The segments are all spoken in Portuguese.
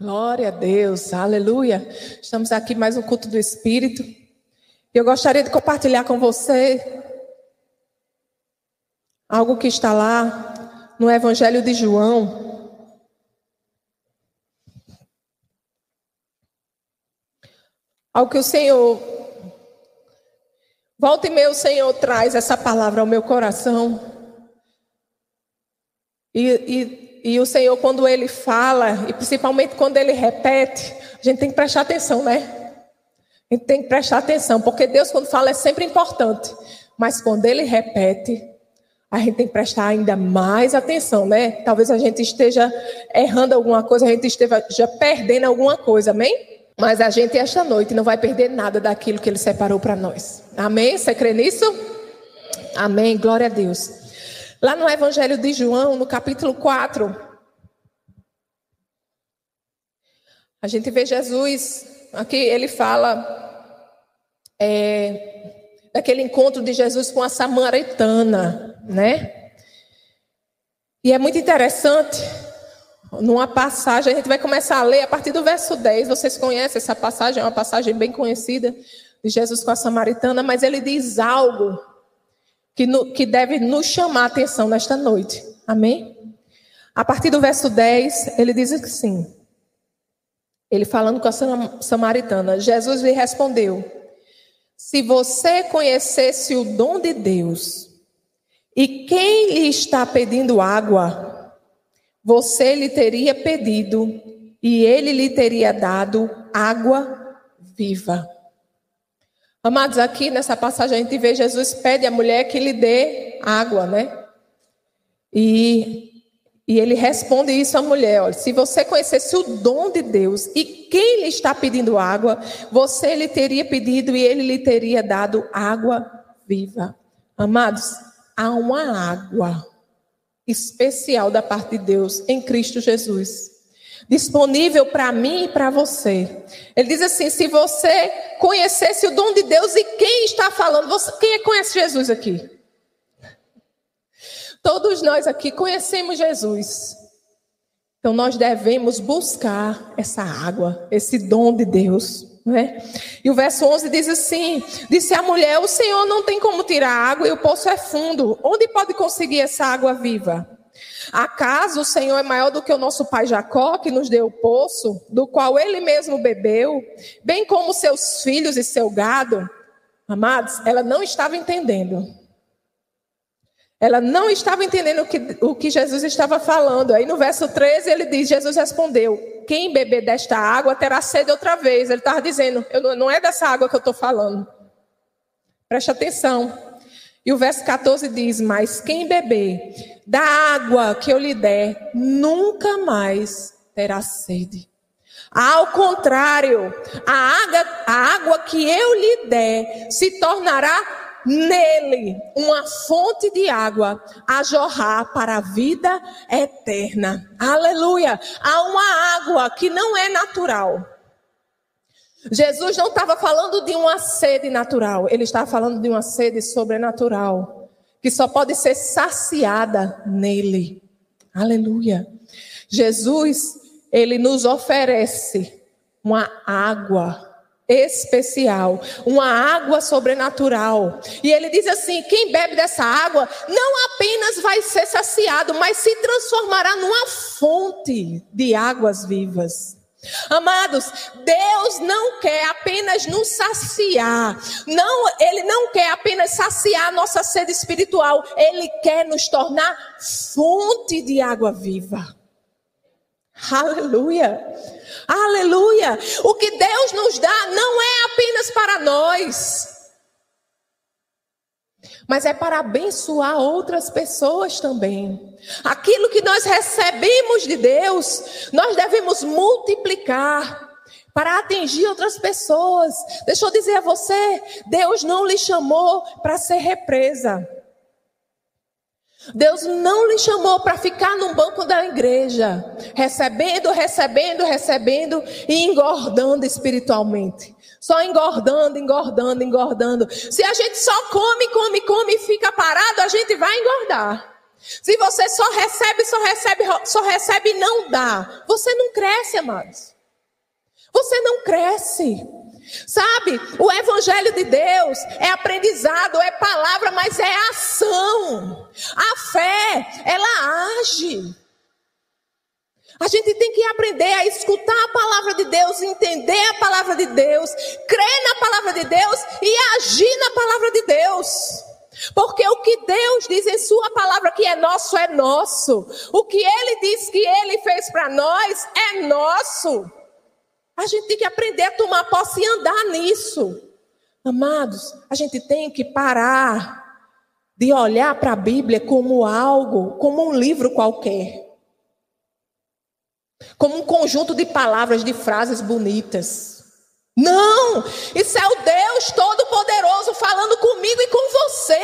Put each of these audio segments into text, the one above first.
Glória a Deus, aleluia. Estamos aqui mais um culto do Espírito. Eu gostaria de compartilhar com você algo que está lá no Evangelho de João. Algo que o Senhor, volta e meia o Senhor traz essa palavra ao meu coração. E, e e o Senhor, quando Ele fala, e principalmente quando Ele repete, a gente tem que prestar atenção, né? A gente tem que prestar atenção, porque Deus, quando fala, é sempre importante. Mas quando Ele repete, a gente tem que prestar ainda mais atenção, né? Talvez a gente esteja errando alguma coisa, a gente esteja já perdendo alguma coisa, amém? Mas a gente, esta noite, não vai perder nada daquilo que Ele separou para nós. Amém? Você crê nisso? Amém. Glória a Deus. Lá no Evangelho de João, no capítulo 4, a gente vê Jesus, aqui ele fala é, daquele encontro de Jesus com a samaritana, né? E é muito interessante, numa passagem, a gente vai começar a ler a partir do verso 10. Vocês conhecem essa passagem, é uma passagem bem conhecida de Jesus com a samaritana, mas ele diz algo que, no, que deve nos chamar a atenção nesta noite. Amém? A partir do verso 10, ele diz assim: ele falando com a samaritana, Jesus lhe respondeu: Se você conhecesse o dom de Deus e quem lhe está pedindo água, você lhe teria pedido e ele lhe teria dado água viva. Amados, aqui nessa passagem a gente vê Jesus pede à mulher que lhe dê água, né? E, e ele responde isso à mulher: olha, se você conhecesse o dom de Deus e quem lhe está pedindo água, você lhe teria pedido e ele lhe teria dado água viva. Amados, há uma água especial da parte de Deus em Cristo Jesus disponível para mim e para você. Ele diz assim: se você conhecesse o dom de Deus e quem está falando, você, quem é conhece Jesus aqui? Todos nós aqui conhecemos Jesus. Então nós devemos buscar essa água, esse dom de Deus. Não é? E o verso 11 diz assim: Disse a mulher: O Senhor não tem como tirar água e o poço é fundo. Onde pode conseguir essa água viva? Acaso o Senhor é maior do que o nosso pai Jacó, que nos deu o poço, do qual ele mesmo bebeu, bem como seus filhos e seu gado? Amados, ela não estava entendendo. Ela não estava entendendo o que, o que Jesus estava falando. Aí no verso 13 ele diz: Jesus respondeu: Quem beber desta água terá sede outra vez. Ele estava dizendo: Não é dessa água que eu estou falando. Preste atenção. E o verso 14 diz: Mas quem beber da água que eu lhe der, nunca mais terá sede. Ao contrário, a água, a água que eu lhe der se tornará nele uma fonte de água a jorrar para a vida eterna. Aleluia! Há uma água que não é natural. Jesus não estava falando de uma sede natural, ele estava falando de uma sede sobrenatural, que só pode ser saciada nele. Aleluia. Jesus, ele nos oferece uma água especial, uma água sobrenatural. E ele diz assim: quem bebe dessa água não apenas vai ser saciado, mas se transformará numa fonte de águas vivas. Amados, Deus não quer apenas nos saciar. Não, ele não quer apenas saciar nossa sede espiritual, ele quer nos tornar fonte de água viva. Aleluia. Aleluia. O que Deus nos dá não é apenas para nós mas é para abençoar outras pessoas também. Aquilo que nós recebemos de Deus, nós devemos multiplicar para atingir outras pessoas. Deixa eu dizer a você, Deus não lhe chamou para ser represa. Deus não lhe chamou para ficar no banco da igreja, recebendo, recebendo, recebendo e engordando espiritualmente. Só engordando, engordando, engordando. Se a gente só come, come, come e fica parado, a gente vai engordar. Se você só recebe, só recebe, só recebe e não dá, você não cresce, amados. Você não cresce. Sabe, o Evangelho de Deus é aprendizado, é palavra, mas é ação. A fé, ela age. A gente tem que aprender a escutar a palavra de Deus, entender a palavra de Deus, crer na palavra de Deus e agir na palavra de Deus. Porque o que Deus diz em Sua palavra que é nosso, é nosso. O que Ele diz que Ele fez para nós, é nosso. A gente tem que aprender a tomar posse e andar nisso. Amados, a gente tem que parar de olhar para a Bíblia como algo, como um livro qualquer. Como um conjunto de palavras, de frases bonitas. Não! Isso é o Deus Todo-Poderoso falando comigo e com você.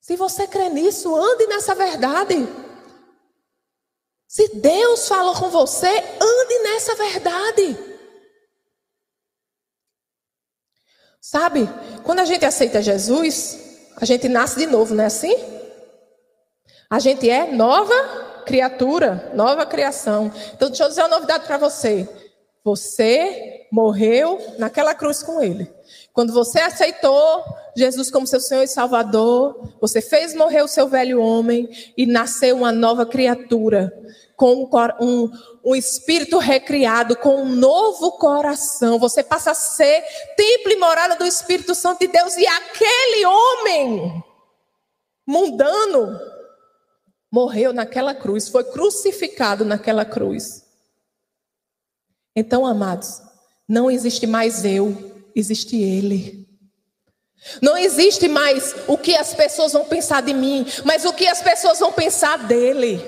Se você crê nisso, ande nessa verdade. Se Deus falou com você, ande nessa verdade. Sabe, quando a gente aceita Jesus, a gente nasce de novo, não é assim? A gente é nova criatura, nova criação. Então, deixa eu dizer uma novidade para você. Você morreu naquela cruz com Ele. Quando você aceitou Jesus como seu Senhor e Salvador, você fez morrer o seu velho homem e nasceu uma nova criatura, com um, um espírito recriado, com um novo coração. Você passa a ser templo e morada do Espírito Santo de Deus. E aquele homem mundano morreu naquela cruz, foi crucificado naquela cruz. Então, amados, não existe mais eu, existe Ele. Não existe mais o que as pessoas vão pensar de mim, mas o que as pessoas vão pensar dele.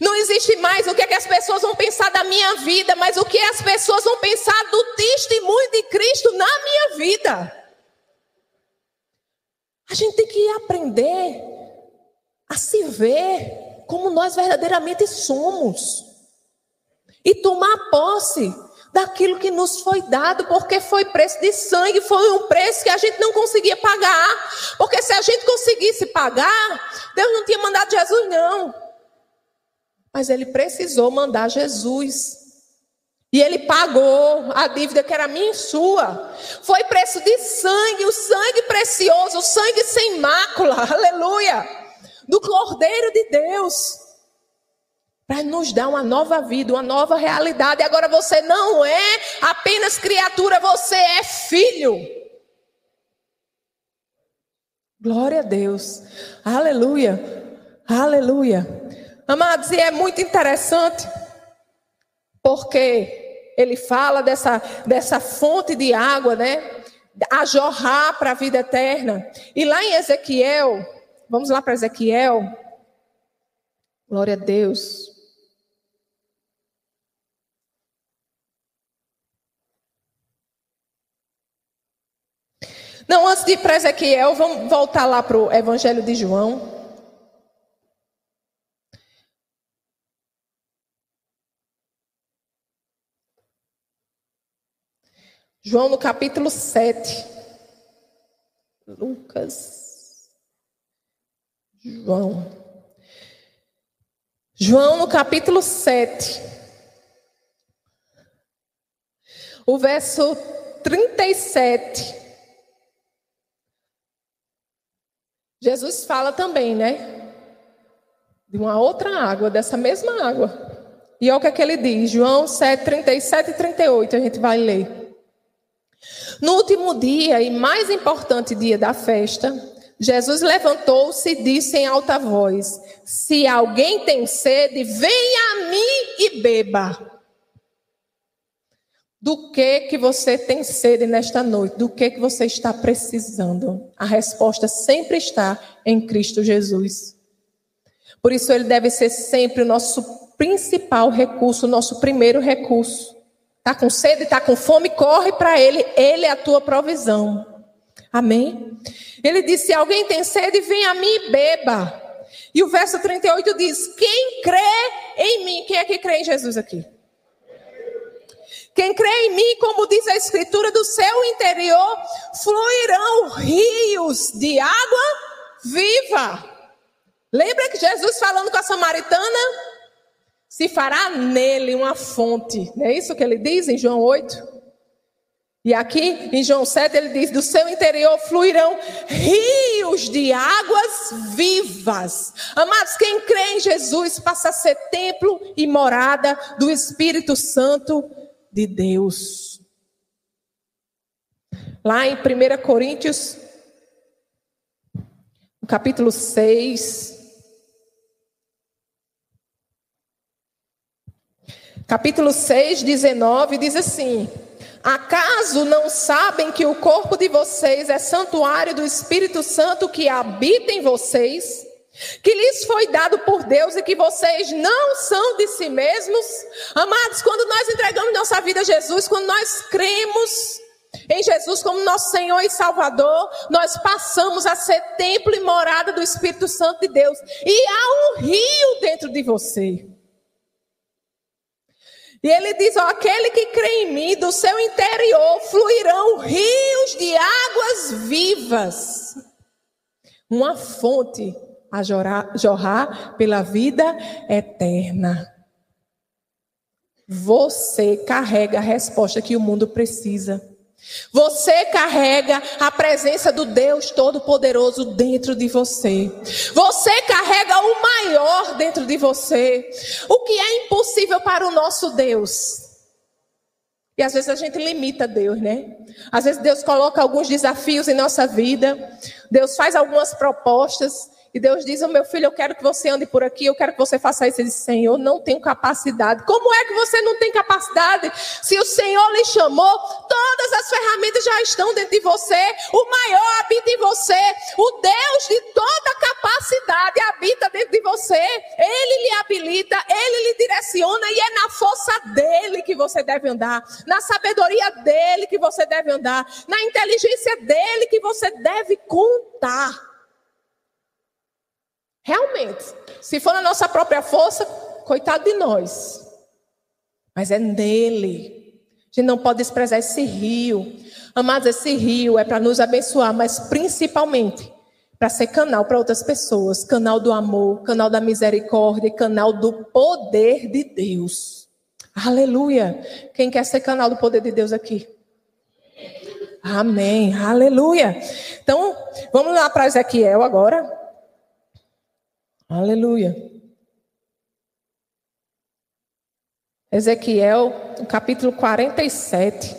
Não existe mais o que, é que as pessoas vão pensar da minha vida, mas o que as pessoas vão pensar do testemunho de Cristo na minha vida. A gente tem que aprender a se ver como nós verdadeiramente somos e tomar posse daquilo que nos foi dado, porque foi preço de sangue, foi um preço que a gente não conseguia pagar. Porque se a gente conseguisse pagar, Deus não tinha mandado Jesus, não. Mas ele precisou mandar Jesus. E ele pagou a dívida que era minha e sua. Foi preço de sangue, o sangue precioso, o sangue sem mácula, aleluia, do Cordeiro de Deus para nos dar uma nova vida, uma nova realidade. Agora você não é apenas criatura, você é filho. Glória a Deus. Aleluia. Aleluia. Amados, e é muito interessante porque ele fala dessa, dessa fonte de água, né? A jorrar para a vida eterna. E lá em Ezequiel, vamos lá para Ezequiel. Glória a Deus. Não, antes de ir para Ezequiel, vamos voltar lá para o Evangelho de João. João no capítulo 7. Lucas. João. João no capítulo 7. O verso 37. Jesus fala também, né? De uma outra água, dessa mesma água. E olha o que, é que ele diz, João 7, 37 e 38, a gente vai ler. No último dia e mais importante dia da festa, Jesus levantou-se e disse em alta voz: Se alguém tem sede, venha a mim e beba. Do que que você tem sede nesta noite? Do que que você está precisando? A resposta sempre está em Cristo Jesus. Por isso ele deve ser sempre o nosso principal recurso, o nosso primeiro recurso. Tá com sede, tá com fome, corre para ele, ele é a tua provisão. Amém? Ele disse: alguém tem sede, vem a mim e beba. E o verso 38 diz: Quem crê em mim, quem é que crê em Jesus aqui? Quem crê em mim, como diz a Escritura, do seu interior fluirão rios de água viva. Lembra que Jesus falando com a samaritana? Se fará nele uma fonte. Não é isso que ele diz em João 8? E aqui em João 7 ele diz: Do seu interior fluirão rios de águas vivas. Amados, quem crê em Jesus passa a ser templo e morada do Espírito Santo de Deus. Lá em 1 Coríntios, capítulo 6. Capítulo 6, 19, diz assim. Acaso não sabem que o corpo de vocês é santuário do Espírito Santo que habita em vocês? Que lhes foi dado por Deus e que vocês não são de si mesmos? Amados, quando nós entregamos nossa vida a Jesus, quando nós cremos em Jesus como nosso Senhor e Salvador, nós passamos a ser templo e morada do Espírito Santo de Deus. E há um rio dentro de você. E ele diz: ó, aquele que crê em mim, do seu interior fluirão rios de águas vivas. Uma fonte a jorrar, jorrar pela vida eterna. Você carrega a resposta que o mundo precisa. Você carrega a presença do Deus Todo-Poderoso dentro de você. Você carrega o maior dentro de você. O que é impossível para o nosso Deus? E às vezes a gente limita Deus, né? Às vezes Deus coloca alguns desafios em nossa vida. Deus faz algumas propostas. E Deus diz: oh, meu filho, eu quero que você ande por aqui, eu quero que você faça isso. Ele diz: Senhor, não tenho capacidade. Como é que você não tem capacidade? Se o Senhor lhe chamou, todas as ferramentas já estão dentro de você. O maior habita em você. O Deus de toda capacidade habita dentro de você. Ele lhe habilita, ele lhe direciona e é na força dele que você deve andar, na sabedoria dele que você deve andar, na inteligência dele que você deve contar. Realmente, se for na nossa própria força, coitado de nós. Mas é nele. A gente não pode desprezar esse rio. Amados, esse rio é para nos abençoar, mas principalmente para ser canal para outras pessoas canal do amor, canal da misericórdia, canal do poder de Deus. Aleluia. Quem quer ser canal do poder de Deus aqui? Amém. Aleluia. Então, vamos lá para Ezequiel agora. Aleluia. Ezequiel, capítulo 47.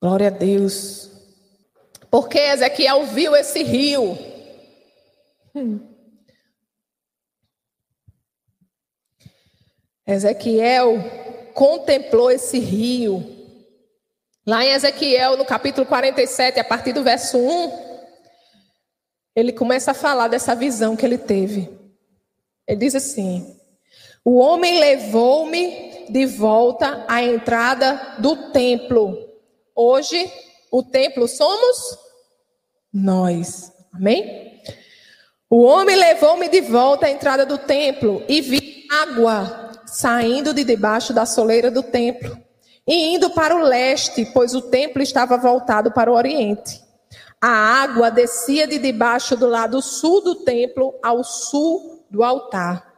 Glória a Deus. Porque Ezequiel viu esse rio. Hum. Ezequiel contemplou esse rio. Lá em Ezequiel, no capítulo 47, a partir do verso 1, ele começa a falar dessa visão que ele teve. Ele diz assim: O homem levou-me de volta à entrada do templo. Hoje, o templo somos nós. Amém? O homem levou-me de volta à entrada do templo e vi água saindo de debaixo da soleira do templo e indo para o leste, pois o templo estava voltado para o oriente. A água descia de debaixo do lado sul do templo ao sul do altar.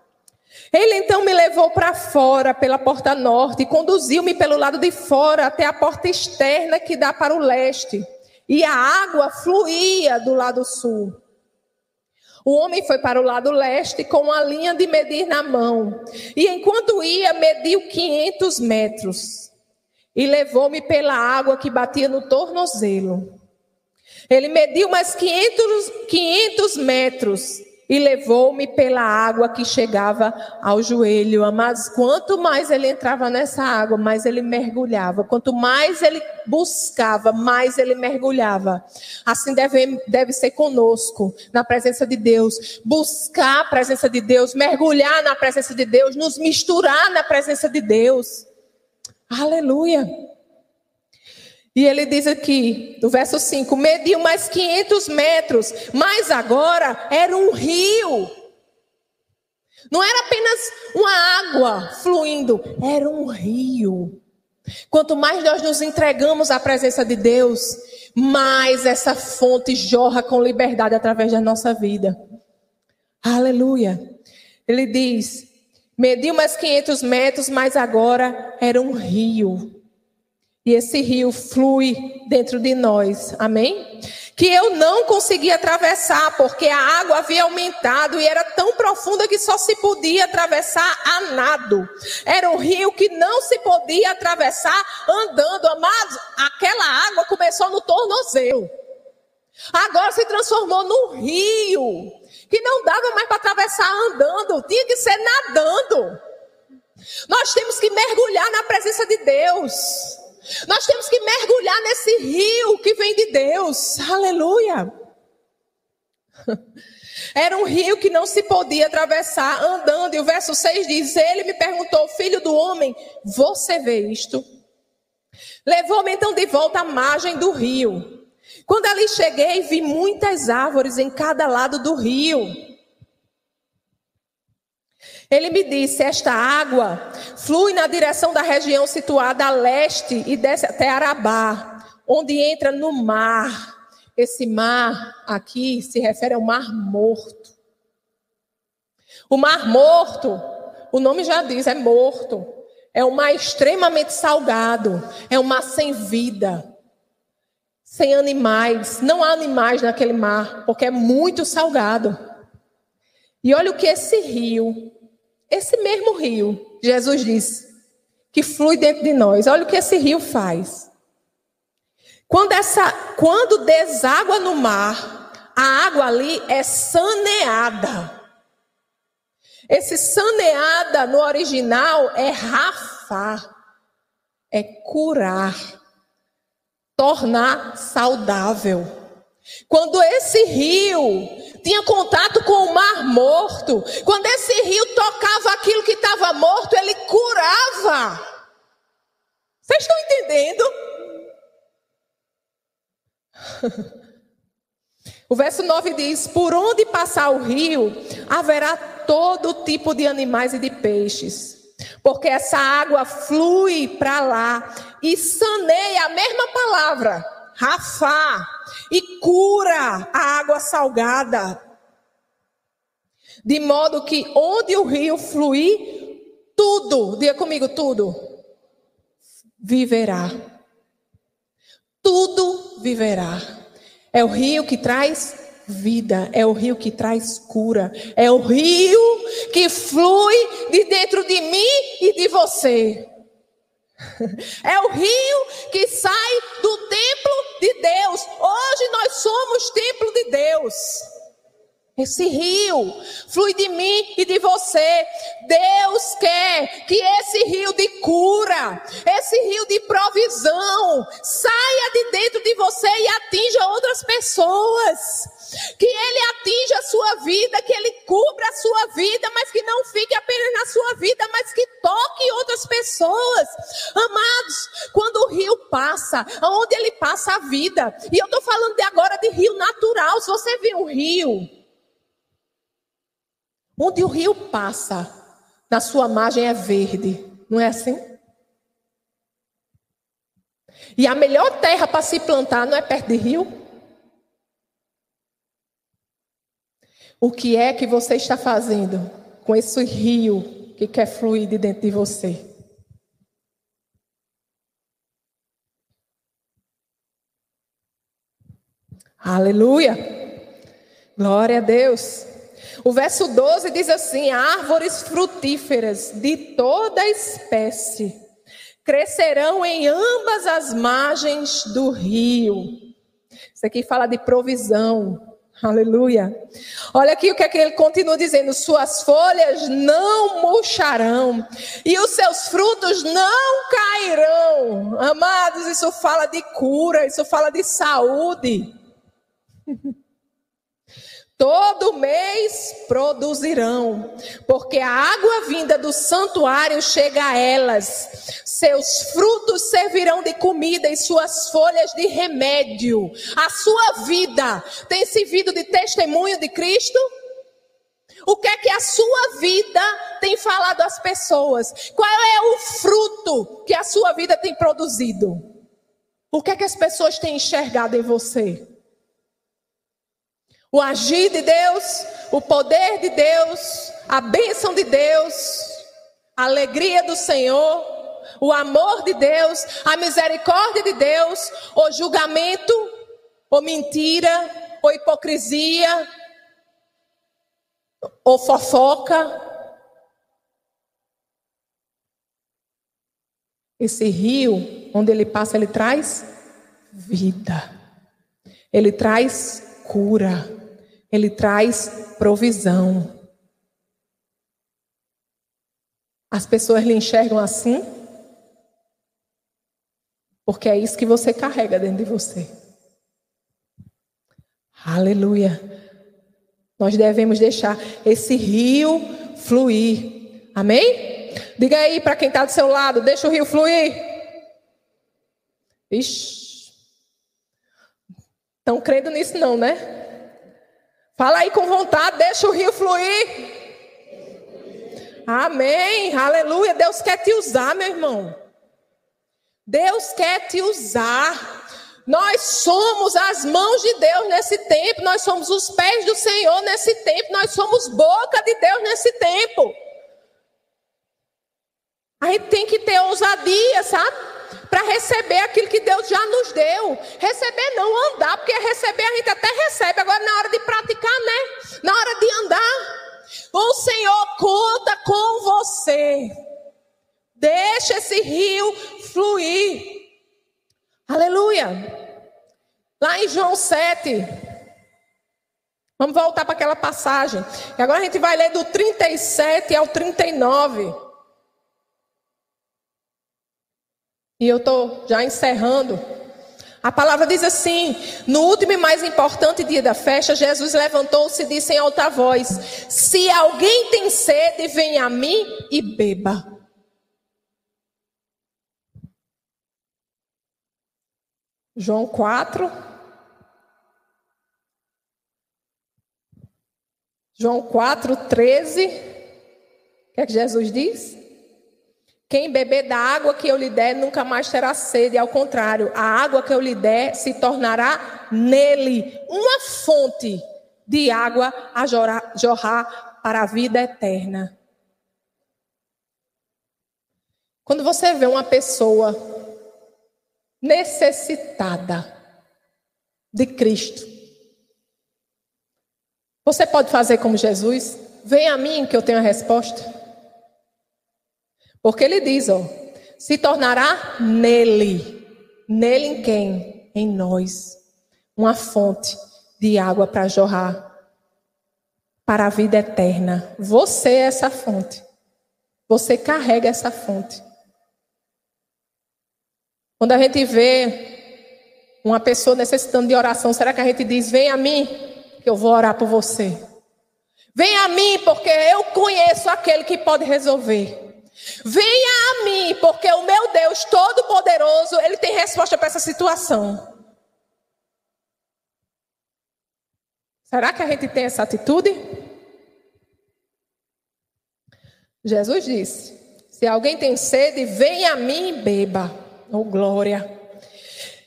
Ele então me levou para fora pela porta norte e conduziu-me pelo lado de fora até a porta externa que dá para o leste. E a água fluía do lado sul. O homem foi para o lado leste com uma linha de medir na mão. E enquanto ia, mediu 500 metros. E levou-me pela água que batia no tornozelo. Ele mediu mais 500, 500 metros e levou-me pela água que chegava ao joelho. Amados, quanto mais ele entrava nessa água, mais ele mergulhava. Quanto mais ele buscava, mais ele mergulhava. Assim deve, deve ser conosco, na presença de Deus. Buscar a presença de Deus, mergulhar na presença de Deus, nos misturar na presença de Deus. Aleluia. E ele diz aqui, no verso 5: mediu mais 500 metros, mas agora era um rio. Não era apenas uma água fluindo, era um rio. Quanto mais nós nos entregamos à presença de Deus, mais essa fonte jorra com liberdade através da nossa vida. Aleluia. Ele diz: mediu mais 500 metros, mas agora era um rio. E esse rio flui dentro de nós. Amém? Que eu não conseguia atravessar, porque a água havia aumentado e era tão profunda que só se podia atravessar a nado. Era um rio que não se podia atravessar andando. Amados, aquela água começou no tornozelo. Agora se transformou num rio que não dava mais para atravessar andando, tinha que ser nadando. Nós temos que mergulhar na presença de Deus. Nós temos que mergulhar nesse rio que vem de Deus. Aleluia. Era um rio que não se podia atravessar andando. E o verso 6 diz: Ele me perguntou, filho do homem, você vê isto? Levou-me então de volta à margem do rio. Quando ali cheguei, vi muitas árvores em cada lado do rio. Ele me disse: Esta água flui na direção da região situada a leste e desce até Arabá, onde entra no mar. Esse mar aqui se refere ao Mar Morto. O Mar Morto, o nome já diz, é morto. É um mar extremamente salgado, é um mar sem vida sem animais. Não há animais naquele mar, porque é muito salgado. E olha o que esse rio, esse mesmo rio, Jesus disse, que flui dentro de nós. Olha o que esse rio faz. Quando essa, quando deságua no mar, a água ali é saneada. Esse saneada no original é rafar, é curar tornar saudável. Quando esse rio tinha contato com o mar morto, quando esse rio tocava aquilo que estava morto, ele curava. Vocês estão entendendo? O verso 9 diz: Por onde passar o rio, haverá todo tipo de animais e de peixes porque essa água flui para lá e saneia a mesma palavra, rafá, e cura a água salgada. De modo que onde o rio fluir, tudo, diga comigo, tudo, viverá. Tudo viverá. É o rio que traz vida, é o rio que traz cura, é o rio que flui de dentro de mim e de você. É o rio que sai do templo de Deus. Hoje nós somos templo de Deus. Esse rio flui de mim e de você. Deus quer que esse rio de cura, esse rio de provisão, saia de dentro de você e atinja outras pessoas. Que ele atinja a sua vida, que ele cubra a sua vida, mas que não fique apenas na sua vida, mas que toque outras pessoas. Amados, quando o rio passa, aonde ele passa a vida, e eu estou falando de agora de rio natural. Se você vê um rio, Onde o rio passa, na sua margem é verde, não é assim? E a melhor terra para se plantar não é perto de rio? O que é que você está fazendo com esse rio que quer fluir de dentro de você? Aleluia! Glória a Deus! O verso 12 diz assim: árvores frutíferas de toda espécie crescerão em ambas as margens do rio. Isso aqui fala de provisão. Aleluia. Olha aqui o que, é que ele continua dizendo: suas folhas não murcharão e os seus frutos não cairão. Amados, isso fala de cura, isso fala de saúde. Todo mês produzirão, porque a água vinda do santuário chega a elas. Seus frutos servirão de comida e suas folhas de remédio. A sua vida tem servido de testemunho de Cristo? O que é que a sua vida tem falado às pessoas? Qual é o fruto que a sua vida tem produzido? O que é que as pessoas têm enxergado em você? O agir de Deus, o poder de Deus, a bênção de Deus, a alegria do Senhor, o amor de Deus, a misericórdia de Deus, o julgamento, ou mentira, ou hipocrisia, ou fofoca. Esse rio, onde ele passa, ele traz vida. Ele traz cura. Ele traz provisão. As pessoas lhe enxergam assim, porque é isso que você carrega dentro de você. Aleluia. Nós devemos deixar esse rio fluir. Amém? Diga aí para quem está do seu lado: deixa o rio fluir. Ixi. Estão crendo nisso, não, né? Fala aí com vontade, deixa o rio fluir. Amém, aleluia. Deus quer te usar, meu irmão. Deus quer te usar. Nós somos as mãos de Deus nesse tempo, nós somos os pés do Senhor nesse tempo, nós somos boca de Deus nesse tempo. A gente tem que ter ousadia, sabe? Para receber aquilo que Deus já nos deu. Receber não andar, porque receber a gente até recebe, agora na hora de praticar, né? Na hora de andar, o Senhor conta com você. Deixa esse rio fluir. Aleluia. Lá em João 7, vamos voltar para aquela passagem. E agora a gente vai ler do 37 ao 39. E eu estou já encerrando. A palavra diz assim: No último e mais importante dia da festa, Jesus levantou-se e disse em alta voz: Se alguém tem sede, venha a mim e beba. João 4. João 4, 13. O que é que Jesus diz? Quem beber da água que eu lhe der nunca mais terá sede, ao contrário, a água que eu lhe der se tornará nele uma fonte de água a jorrar, para a vida eterna. Quando você vê uma pessoa necessitada de Cristo, você pode fazer como Jesus? Vem a mim que eu tenho a resposta. Porque ele diz, ó, se tornará nele. Nele em quem? Em nós. Uma fonte de água para jorrar para a vida eterna. Você é essa fonte. Você carrega essa fonte. Quando a gente vê uma pessoa necessitando de oração, será que a gente diz: Vem a mim, que eu vou orar por você? Vem a mim, porque eu conheço aquele que pode resolver. Venha a mim, porque o meu Deus Todo-Poderoso, Ele tem resposta para essa situação. Será que a gente tem essa atitude? Jesus disse: Se alguém tem sede, venha a mim e beba. Oh, glória.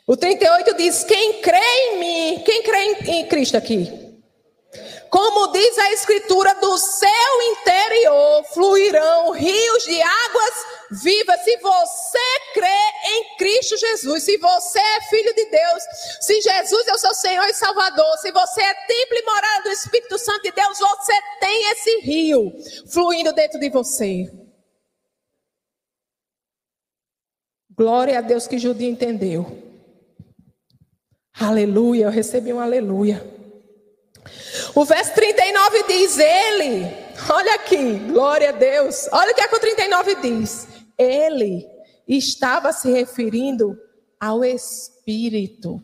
O 38 diz: Quem crê em mim, quem crê em Cristo aqui? Como diz a Escritura, do seu interior fluirão rios de águas vivas. Se você crê em Cristo Jesus, se você é filho de Deus, se Jesus é o seu Senhor e Salvador, se você é templo e morada do Espírito Santo de Deus, você tem esse rio fluindo dentro de você. Glória a Deus que Judia entendeu. Aleluia, eu recebi um aleluia. O verso 39 diz: Ele, olha aqui, glória a Deus. Olha o que, é que o 39 diz. Ele estava se referindo ao Espírito,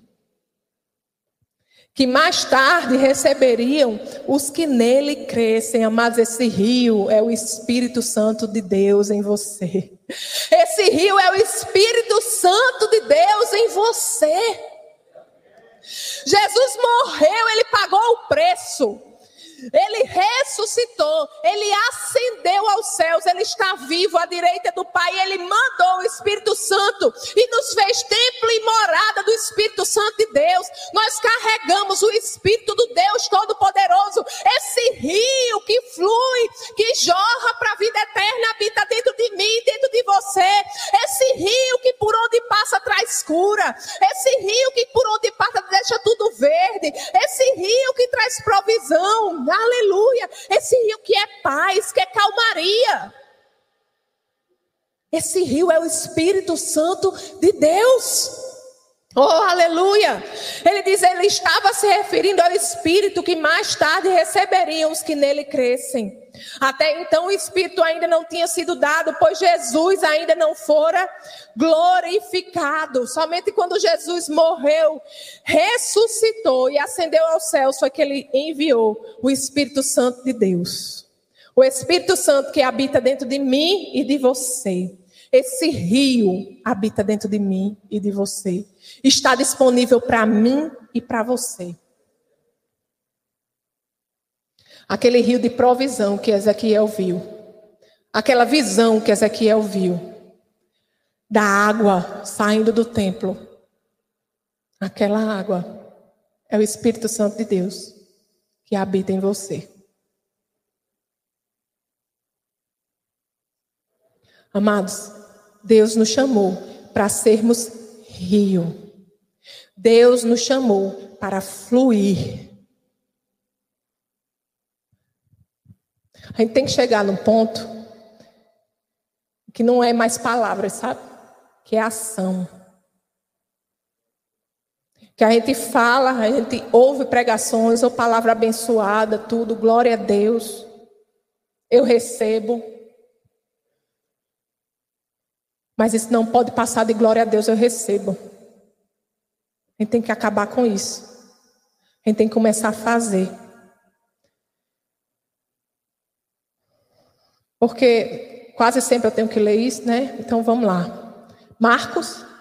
que mais tarde receberiam os que nele crescem. Amados, esse rio é o Espírito Santo de Deus em você. Esse rio é o Espírito Santo de Deus em você. Jesus morreu, ele pagou o preço. Ele ressuscitou, ele ascendeu aos céus, ele está vivo à direita do Pai, ele mandou o Espírito Santo e nos fez templo e morada do Espírito Santo de Deus. Nós carregamos o Espírito do Deus Todo-Poderoso, esse rio que flui, que jorra para a vida eterna, habita dentro de mim, dentro de você. Esse rio que por onde passa traz cura, esse rio que por onde passa deixa tudo verde, esse rio que traz provisão aleluia. Esse rio que é paz, que é calmaria. Esse rio é o Espírito Santo de Deus. Oh, aleluia! Ele diz, ele estava se referindo ao Espírito que mais tarde receberiam os que nele crescem. Até então o Espírito ainda não tinha sido dado, pois Jesus ainda não fora glorificado. Somente quando Jesus morreu, ressuscitou e ascendeu aos céus foi que ele enviou o Espírito Santo de Deus. O Espírito Santo que habita dentro de mim e de você. Esse rio habita dentro de mim e de você. Está disponível para mim e para você. Aquele rio de provisão que Ezequiel viu. Aquela visão que Ezequiel viu. Da água saindo do templo. Aquela água é o Espírito Santo de Deus que habita em você. Amados, Deus nos chamou para sermos rio. Deus nos chamou para fluir A gente tem que chegar num ponto que não é mais palavras, sabe? Que é ação. Que a gente fala, a gente ouve pregações ou palavra abençoada, tudo, glória a Deus. Eu recebo. Mas isso não pode passar de glória a Deus, eu recebo. A gente tem que acabar com isso. A gente tem que começar a fazer. Porque quase sempre eu tenho que ler isso, né? Então vamos lá. Marcos.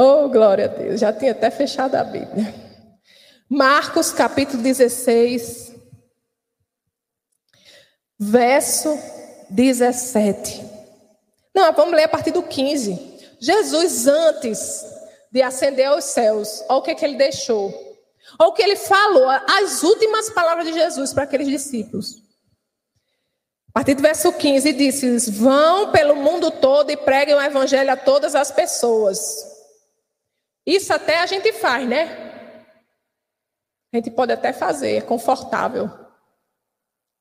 Oh, glória a Deus. Já tinha até fechado a Bíblia. Marcos, capítulo 16, verso 17. Não, vamos ler a partir do 15. Jesus, antes de ascender aos céus, olha o que, que ele deixou. Ou que ele falou, as últimas palavras de Jesus para aqueles discípulos. A partir do verso 15, disse: Vão pelo mundo todo e preguem o evangelho a todas as pessoas. Isso até a gente faz, né? A gente pode até fazer, é confortável.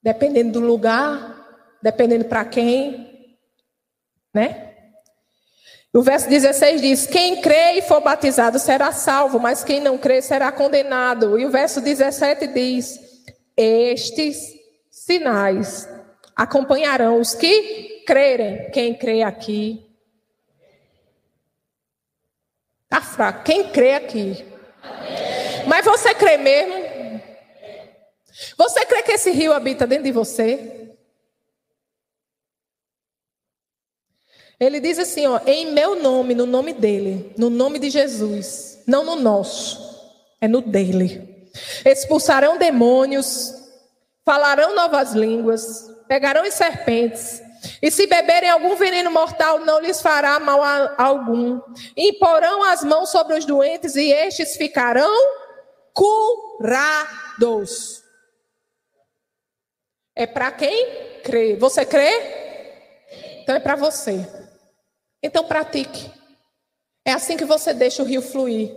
Dependendo do lugar, dependendo para quem, né? O verso 16 diz: Quem crê e for batizado será salvo, mas quem não crê será condenado. E o verso 17 diz: Estes sinais acompanharão os que crerem. Quem crê aqui. Está fraco. Quem crê aqui. Mas você crê mesmo? Você crê que esse rio habita dentro de você? Ele diz assim, ó, em meu nome, no nome dele, no nome de Jesus, não no nosso, é no dele. Expulsarão demônios, falarão novas línguas, pegarão em serpentes, e se beberem algum veneno mortal, não lhes fará mal algum. Imporão as mãos sobre os doentes e estes ficarão curados. É para quem crê. Você crê? Então é para você. Então pratique. É assim que você deixa o rio fluir.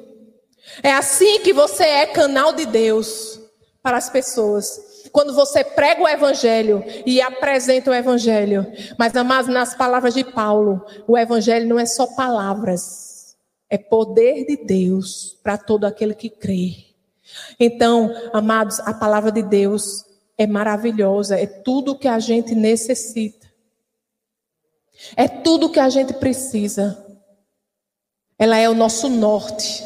É assim que você é canal de Deus para as pessoas. Quando você prega o evangelho e apresenta o evangelho. Mas, amados, nas palavras de Paulo, o evangelho não é só palavras. É poder de Deus para todo aquele que crê. Então, amados, a palavra de Deus é maravilhosa, é tudo que a gente necessita. É tudo que a gente precisa. Ela é o nosso norte.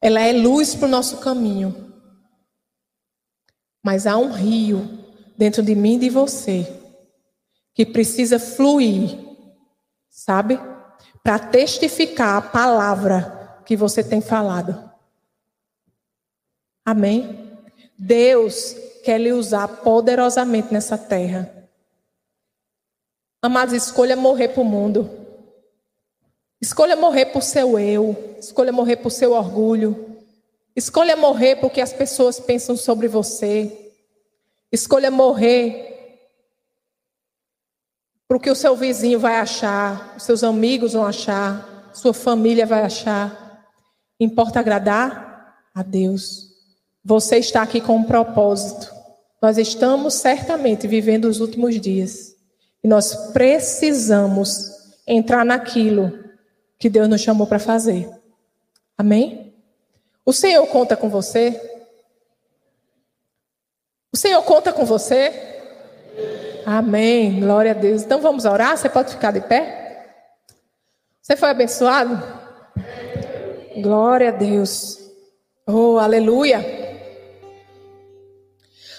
Ela é luz para o nosso caminho. Mas há um rio dentro de mim e de você que precisa fluir, sabe? Para testificar a palavra que você tem falado. Amém? Deus quer lhe usar poderosamente nessa terra. Amados, escolha morrer para o mundo. Escolha morrer por seu eu. Escolha morrer por seu orgulho. Escolha morrer porque as pessoas pensam sobre você. Escolha morrer porque o seu vizinho vai achar, os seus amigos vão achar, sua família vai achar. Importa agradar a Deus. Você está aqui com um propósito. Nós estamos certamente vivendo os últimos dias. E nós precisamos entrar naquilo que Deus nos chamou para fazer. Amém? O Senhor conta com você? O Senhor conta com você? Amém. Glória a Deus. Então vamos orar? Você pode ficar de pé? Você foi abençoado? Glória a Deus. Oh, aleluia.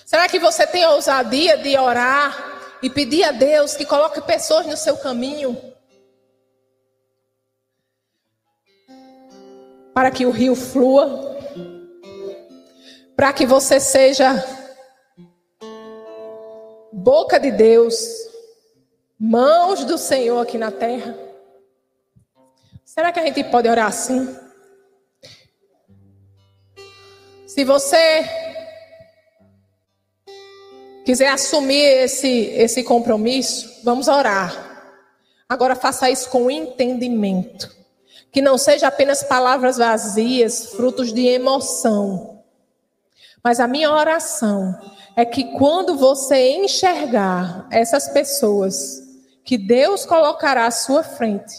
Será que você tem ousadia de orar e pedir a Deus que coloque pessoas no seu caminho para que o rio flua, para que você seja boca de Deus, mãos do Senhor aqui na terra. Será que a gente pode orar assim? Se você quiser assumir esse, esse compromisso, vamos orar. Agora faça isso com entendimento. Que não seja apenas palavras vazias, frutos de emoção. Mas a minha oração é que quando você enxergar essas pessoas que Deus colocará à sua frente,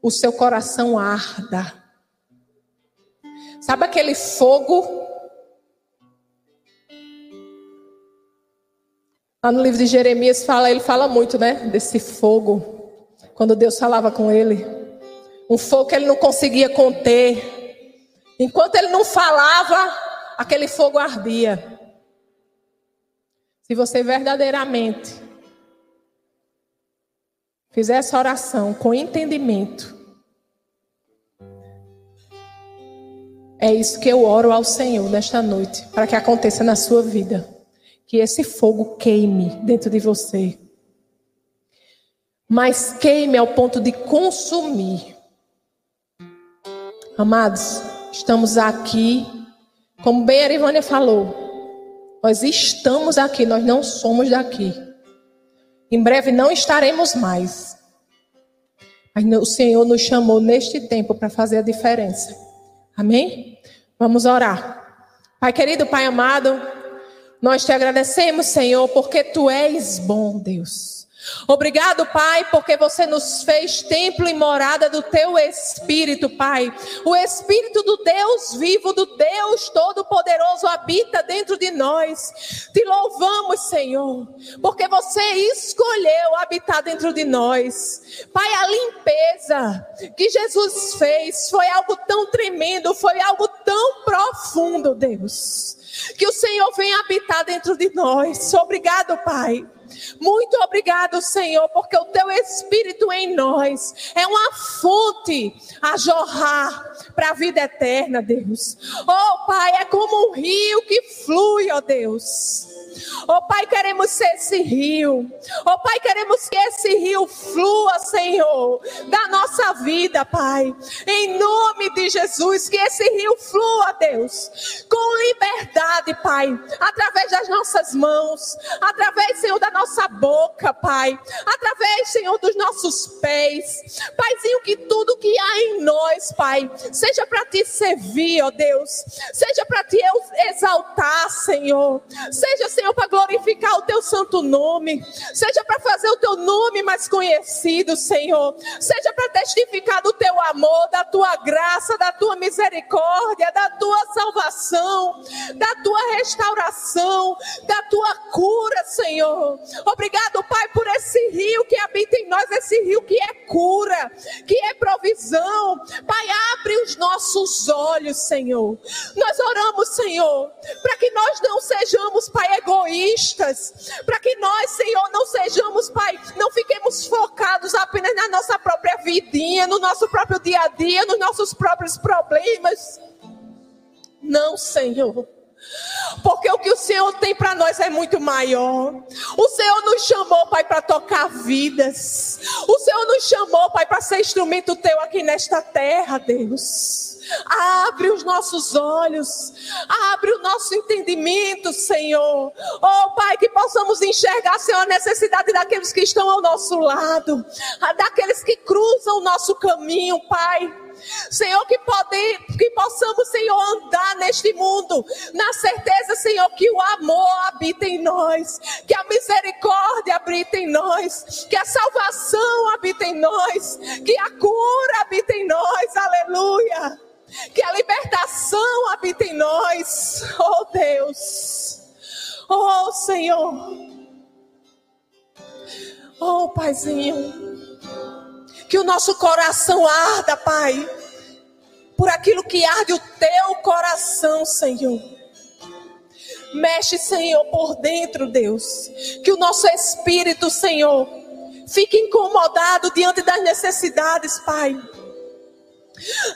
o seu coração arda. Sabe aquele fogo Lá no livro de Jeremias fala, ele fala muito, né, desse fogo. Quando Deus falava com ele, um fogo que ele não conseguia conter. Enquanto ele não falava, aquele fogo ardia. Se você verdadeiramente fizer essa oração com entendimento, é isso que eu oro ao Senhor nesta noite, para que aconteça na sua vida que esse fogo queime dentro de você. Mas queime ao ponto de consumir. Amados, estamos aqui, como bem a Erivânia falou, nós estamos aqui, nós não somos daqui. Em breve não estaremos mais. Mas o Senhor nos chamou neste tempo para fazer a diferença. Amém? Vamos orar. Pai querido, Pai amado, nós te agradecemos, Senhor, porque tu és bom, Deus. Obrigado, Pai, porque você nos fez templo e morada do teu Espírito, Pai. O Espírito do Deus vivo, do Deus Todo-Poderoso habita dentro de nós. Te louvamos, Senhor, porque você escolheu habitar dentro de nós. Pai, a limpeza que Jesus fez foi algo tão tremendo, foi algo tão profundo, Deus. Que o Senhor venha habitar dentro de nós. Obrigado, Pai. Muito obrigado, Senhor, porque o teu Espírito em nós é uma fonte a jorrar para a vida eterna, Deus. Oh, Pai, é como um rio que flui, ó oh Deus. Oh Pai, queremos ser esse rio. Oh Pai, queremos que esse rio flua, Senhor, da nossa vida, Pai. Em nome de Jesus, que esse rio flua, Deus, com liberdade, Pai, através das nossas mãos, através, Senhor, da nossa boca, Pai, através, Senhor, dos nossos pés. Paizinho, que tudo que há em nós, Pai, seja para te servir, ó Deus, seja para te exaltar, Senhor, seja, Senhor, para glorificar o teu santo nome, seja para fazer o teu nome mais conhecido, Senhor, seja para testificar do teu amor, da tua graça, da tua misericórdia, da tua salvação, da tua restauração, da tua cura, Senhor. Obrigado, Pai, por esse rio que habita em nós, esse rio que é cura, que é provisão. Pai, abre os nossos olhos, Senhor. Nós oramos, Senhor, para que nós não sejamos, Pai, egoístas para que nós, Senhor, não sejamos, Pai, não fiquemos focados apenas na nossa própria vidinha, no nosso próprio dia a dia, nos nossos próprios problemas. Não, Senhor. Porque o que o Senhor tem para nós é muito maior. O Senhor nos chamou, Pai, para tocar vidas. O Senhor nos chamou, Pai, para ser instrumento teu aqui nesta terra, Deus. Abre os nossos olhos, abre o nosso entendimento, Senhor. Oh, Pai, que possamos enxergar, Senhor, a necessidade daqueles que estão ao nosso lado, daqueles que cruzam o nosso caminho, Pai. Senhor, que, que possamos, Senhor, andar neste mundo, na certeza, Senhor, que o amor habita em nós, que a misericórdia habita em nós, que a salvação habita em nós, que a cura habita em nós, aleluia. Que a libertação habita em nós, oh Deus, oh Senhor, oh Paizinho que o nosso coração arda, Pai, por aquilo que arde o teu coração, Senhor. Mexe, Senhor, por dentro, Deus. Que o nosso espírito, Senhor, fique incomodado diante das necessidades, Pai.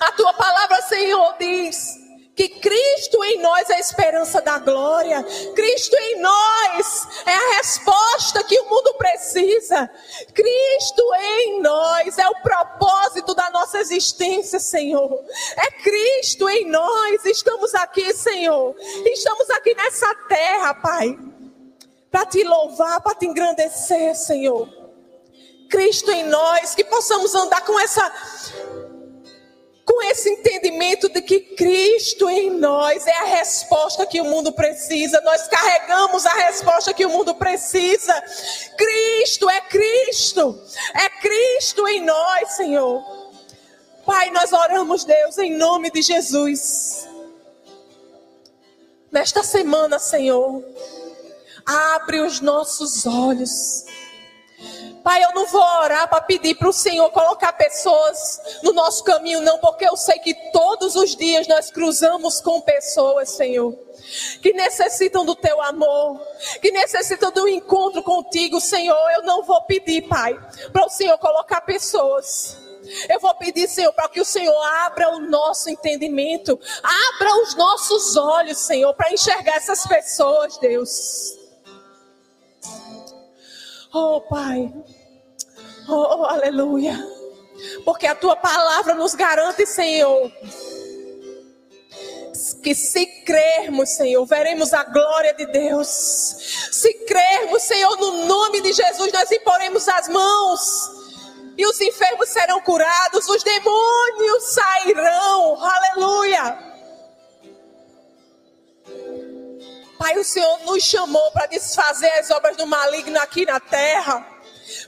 A tua palavra, Senhor, diz que Cristo em nós é a esperança da glória. Cristo em nós é a resposta que o mundo precisa. Cristo em nós é o propósito da nossa existência, Senhor. É Cristo em nós. Estamos aqui, Senhor. Estamos aqui nessa terra, Pai, para te louvar, para te engrandecer, Senhor. Cristo em nós, que possamos andar com essa com esse entendimento de que Cristo em nós é a resposta que o mundo precisa. Nós carregamos a resposta que o mundo precisa. Cristo é Cristo. É Cristo em nós, Senhor. Pai, nós oramos, Deus, em nome de Jesus. Nesta semana, Senhor, abre os nossos olhos Pai, eu não vou orar para pedir para o Senhor colocar pessoas no nosso caminho, não, porque eu sei que todos os dias nós cruzamos com pessoas, Senhor, que necessitam do teu amor, que necessitam do encontro contigo, Senhor. Eu não vou pedir, Pai, para o Senhor colocar pessoas. Eu vou pedir, Senhor, para que o Senhor abra o nosso entendimento, abra os nossos olhos, Senhor, para enxergar essas pessoas, Deus. Oh, Pai. Oh, aleluia. Porque a tua palavra nos garante, Senhor, que se crermos, Senhor, veremos a glória de Deus. Se crermos, Senhor, no nome de Jesus, nós imporemos as mãos. E os enfermos serão curados, os demônios sairão. Aleluia. Pai, o Senhor nos chamou para desfazer as obras do maligno aqui na terra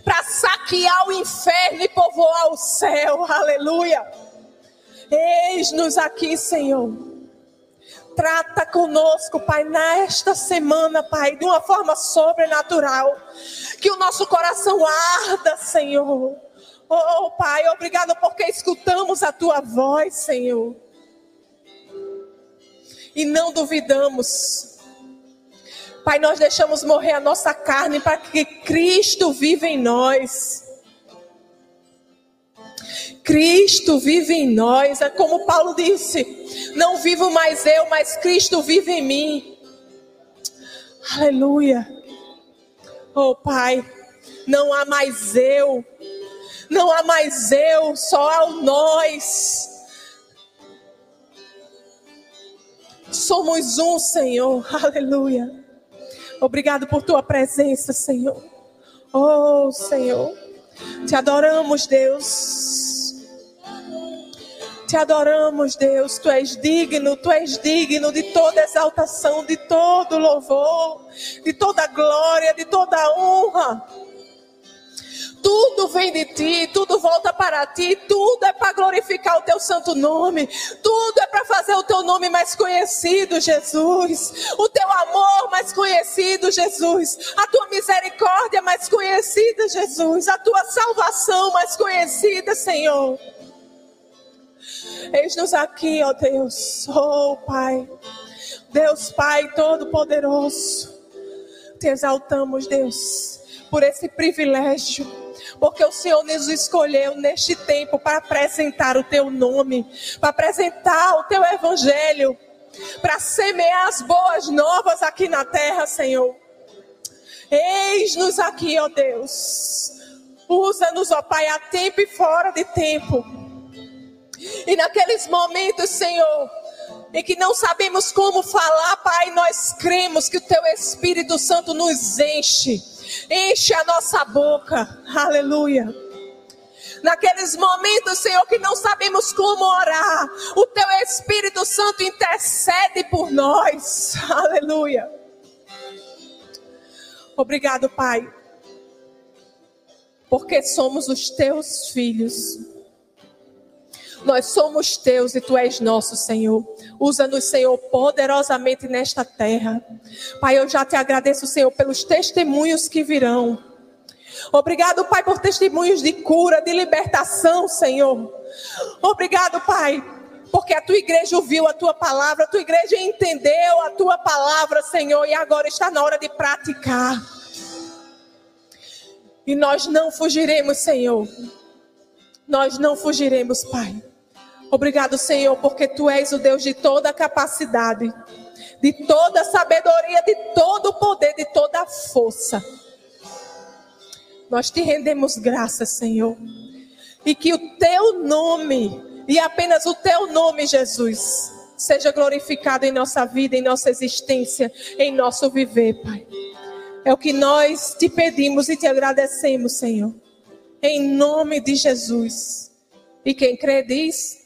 para saquear o inferno e povoar o céu. Aleluia. Eis-nos aqui, Senhor. Trata conosco, Pai, nesta semana, Pai, de uma forma sobrenatural. Que o nosso coração arda, Senhor. Oh, Pai, obrigado porque escutamos a tua voz, Senhor. E não duvidamos Pai, nós deixamos morrer a nossa carne para que Cristo viva em nós. Cristo vive em nós, é como Paulo disse: não vivo mais eu, mas Cristo vive em mim. Aleluia. Oh Pai, não há mais eu, não há mais eu, só há o nós. Somos um, Senhor, aleluia. Obrigado por tua presença, Senhor. Oh, Senhor. Te adoramos, Deus. Te adoramos, Deus. Tu és digno, tu és digno de toda exaltação, de todo louvor, de toda glória, de toda honra. Tudo vem de ti, tudo volta para ti, tudo é para glorificar o teu santo nome, tudo é para fazer o teu nome mais conhecido, Jesus. O teu amor mais conhecido, Jesus. A tua misericórdia mais conhecida, Jesus. A tua salvação mais conhecida, Senhor. Eis-nos aqui, ó Deus. Oh, Pai. Deus Pai Todo-Poderoso. Te exaltamos, Deus, por esse privilégio porque o Senhor nos escolheu neste tempo para apresentar o teu nome, para apresentar o teu evangelho. para semear as boas novas aqui na terra, Senhor. Eis-nos aqui, ó Deus. Usa-nos, ó Pai, a tempo e fora de tempo. E naqueles momentos, Senhor, em que não sabemos como falar, Pai, nós cremos que o Teu Espírito Santo nos enche, enche a nossa boca. Aleluia. Naqueles momentos, Senhor, que não sabemos como orar, o Teu Espírito Santo intercede por nós. Aleluia. Obrigado, Pai, porque somos os Teus filhos. Nós somos teus e tu és nosso, Senhor. Usa-nos, Senhor, poderosamente nesta terra. Pai, eu já te agradeço, Senhor, pelos testemunhos que virão. Obrigado, Pai, por testemunhos de cura, de libertação, Senhor. Obrigado, Pai, porque a tua igreja ouviu a tua palavra, a tua igreja entendeu a tua palavra, Senhor, e agora está na hora de praticar. E nós não fugiremos, Senhor. Nós não fugiremos, Pai. Obrigado, Senhor, porque tu és o Deus de toda capacidade, de toda sabedoria, de todo poder, de toda força. Nós te rendemos graças, Senhor. E que o teu nome, e apenas o teu nome, Jesus, seja glorificado em nossa vida, em nossa existência, em nosso viver, Pai. É o que nós te pedimos e te agradecemos, Senhor. Em nome de Jesus. E quem crê diz: